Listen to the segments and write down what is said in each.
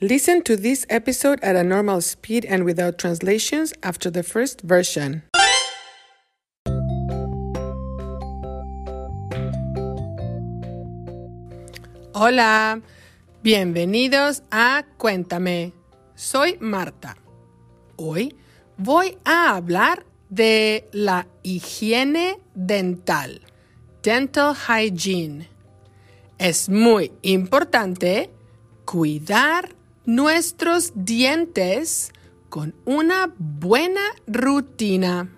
Listen to this episode at a normal speed and without translations after the first version. Hola, bienvenidos a Cuéntame. Soy Marta. Hoy voy a hablar de la higiene dental, dental hygiene. Es muy importante cuidar nuestros dientes con una buena rutina.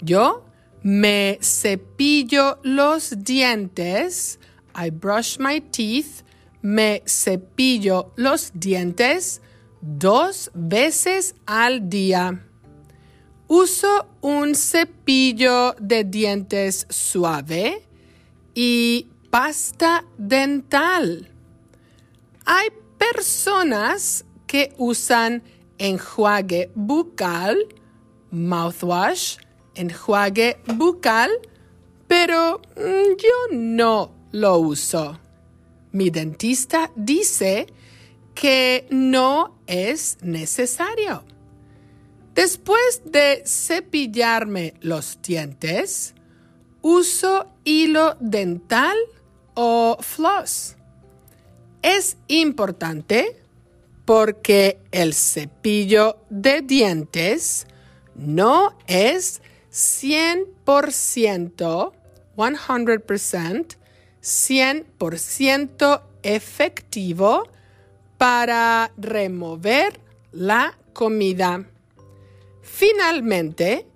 Yo me cepillo los dientes. I brush my teeth. Me cepillo los dientes dos veces al día. Uso un cepillo de dientes suave y pasta dental. Hay personas que usan enjuague bucal, mouthwash, enjuague bucal, pero mm, yo no lo uso. Mi dentista dice que no es necesario. Después de cepillarme los dientes, uso hilo dental o floss. Es importante porque el cepillo de dientes no es 100%, 100%, 100% efectivo para remover la comida. Finalmente,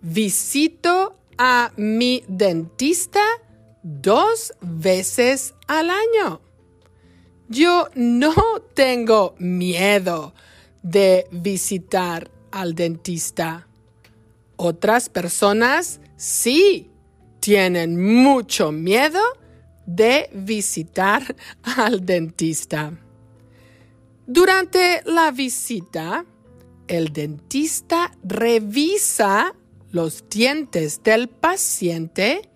visito a mi dentista dos veces al año. Yo no tengo miedo de visitar al dentista. Otras personas sí tienen mucho miedo de visitar al dentista. Durante la visita, el dentista revisa los dientes del paciente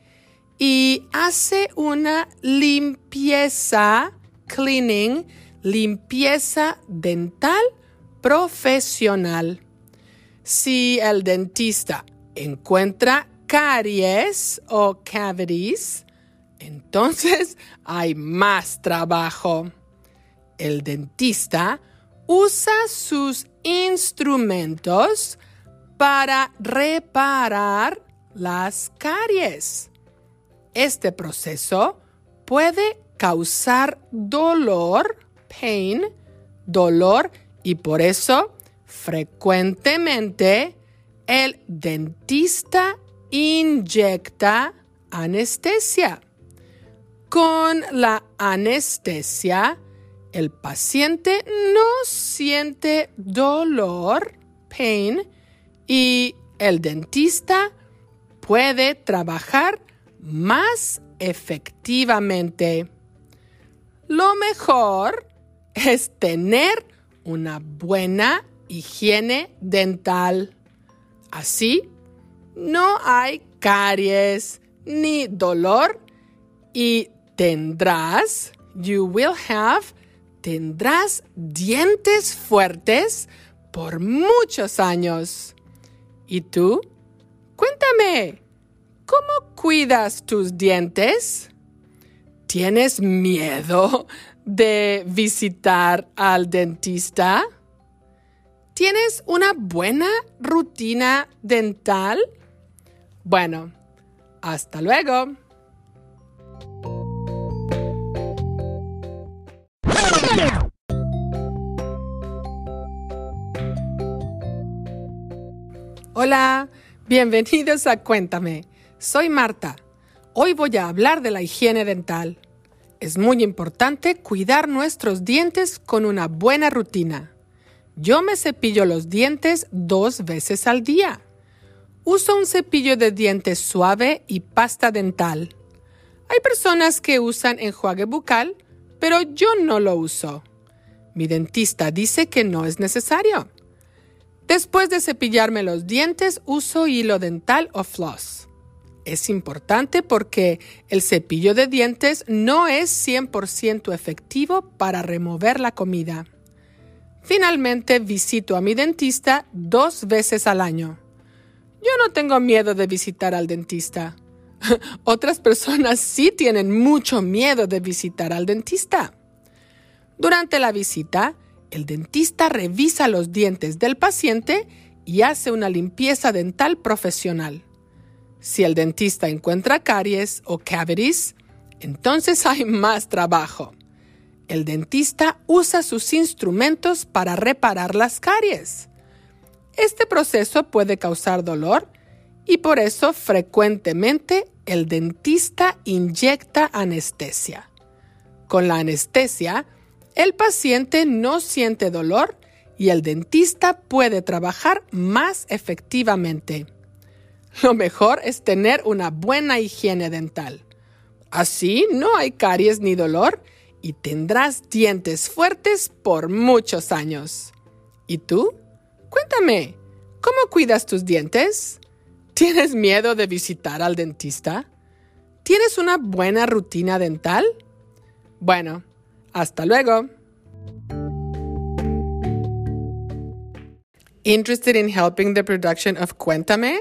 y hace una limpieza cleaning, limpieza dental profesional. Si el dentista encuentra caries o cavities, entonces hay más trabajo. El dentista usa sus instrumentos para reparar las caries. Este proceso puede causar dolor, pain, dolor, y por eso frecuentemente el dentista inyecta anestesia. Con la anestesia, el paciente no siente dolor, pain, y el dentista puede trabajar más efectivamente. Lo mejor es tener una buena higiene dental. Así no hay caries ni dolor y tendrás, you will have, tendrás dientes fuertes por muchos años. ¿Y tú? Cuéntame, ¿cómo cuidas tus dientes? ¿Tienes miedo de visitar al dentista? ¿Tienes una buena rutina dental? Bueno, hasta luego. Hola, bienvenidos a Cuéntame. Soy Marta. Hoy voy a hablar de la higiene dental. Es muy importante cuidar nuestros dientes con una buena rutina. Yo me cepillo los dientes dos veces al día. Uso un cepillo de dientes suave y pasta dental. Hay personas que usan enjuague bucal, pero yo no lo uso. Mi dentista dice que no es necesario. Después de cepillarme los dientes, uso hilo dental o floss es importante porque el cepillo de dientes no es 100% efectivo para remover la comida. Finalmente visito a mi dentista dos veces al año. Yo no tengo miedo de visitar al dentista. Otras personas sí tienen mucho miedo de visitar al dentista. Durante la visita, el dentista revisa los dientes del paciente y hace una limpieza dental profesional. Si el dentista encuentra caries o cavities, entonces hay más trabajo. El dentista usa sus instrumentos para reparar las caries. Este proceso puede causar dolor y por eso frecuentemente el dentista inyecta anestesia. Con la anestesia, el paciente no siente dolor y el dentista puede trabajar más efectivamente. Lo mejor es tener una buena higiene dental. Así no hay caries ni dolor y tendrás dientes fuertes por muchos años. ¿Y tú? Cuéntame, ¿cómo cuidas tus dientes? ¿Tienes miedo de visitar al dentista? ¿Tienes una buena rutina dental? Bueno, hasta luego. Interested in helping the production of Cuéntame?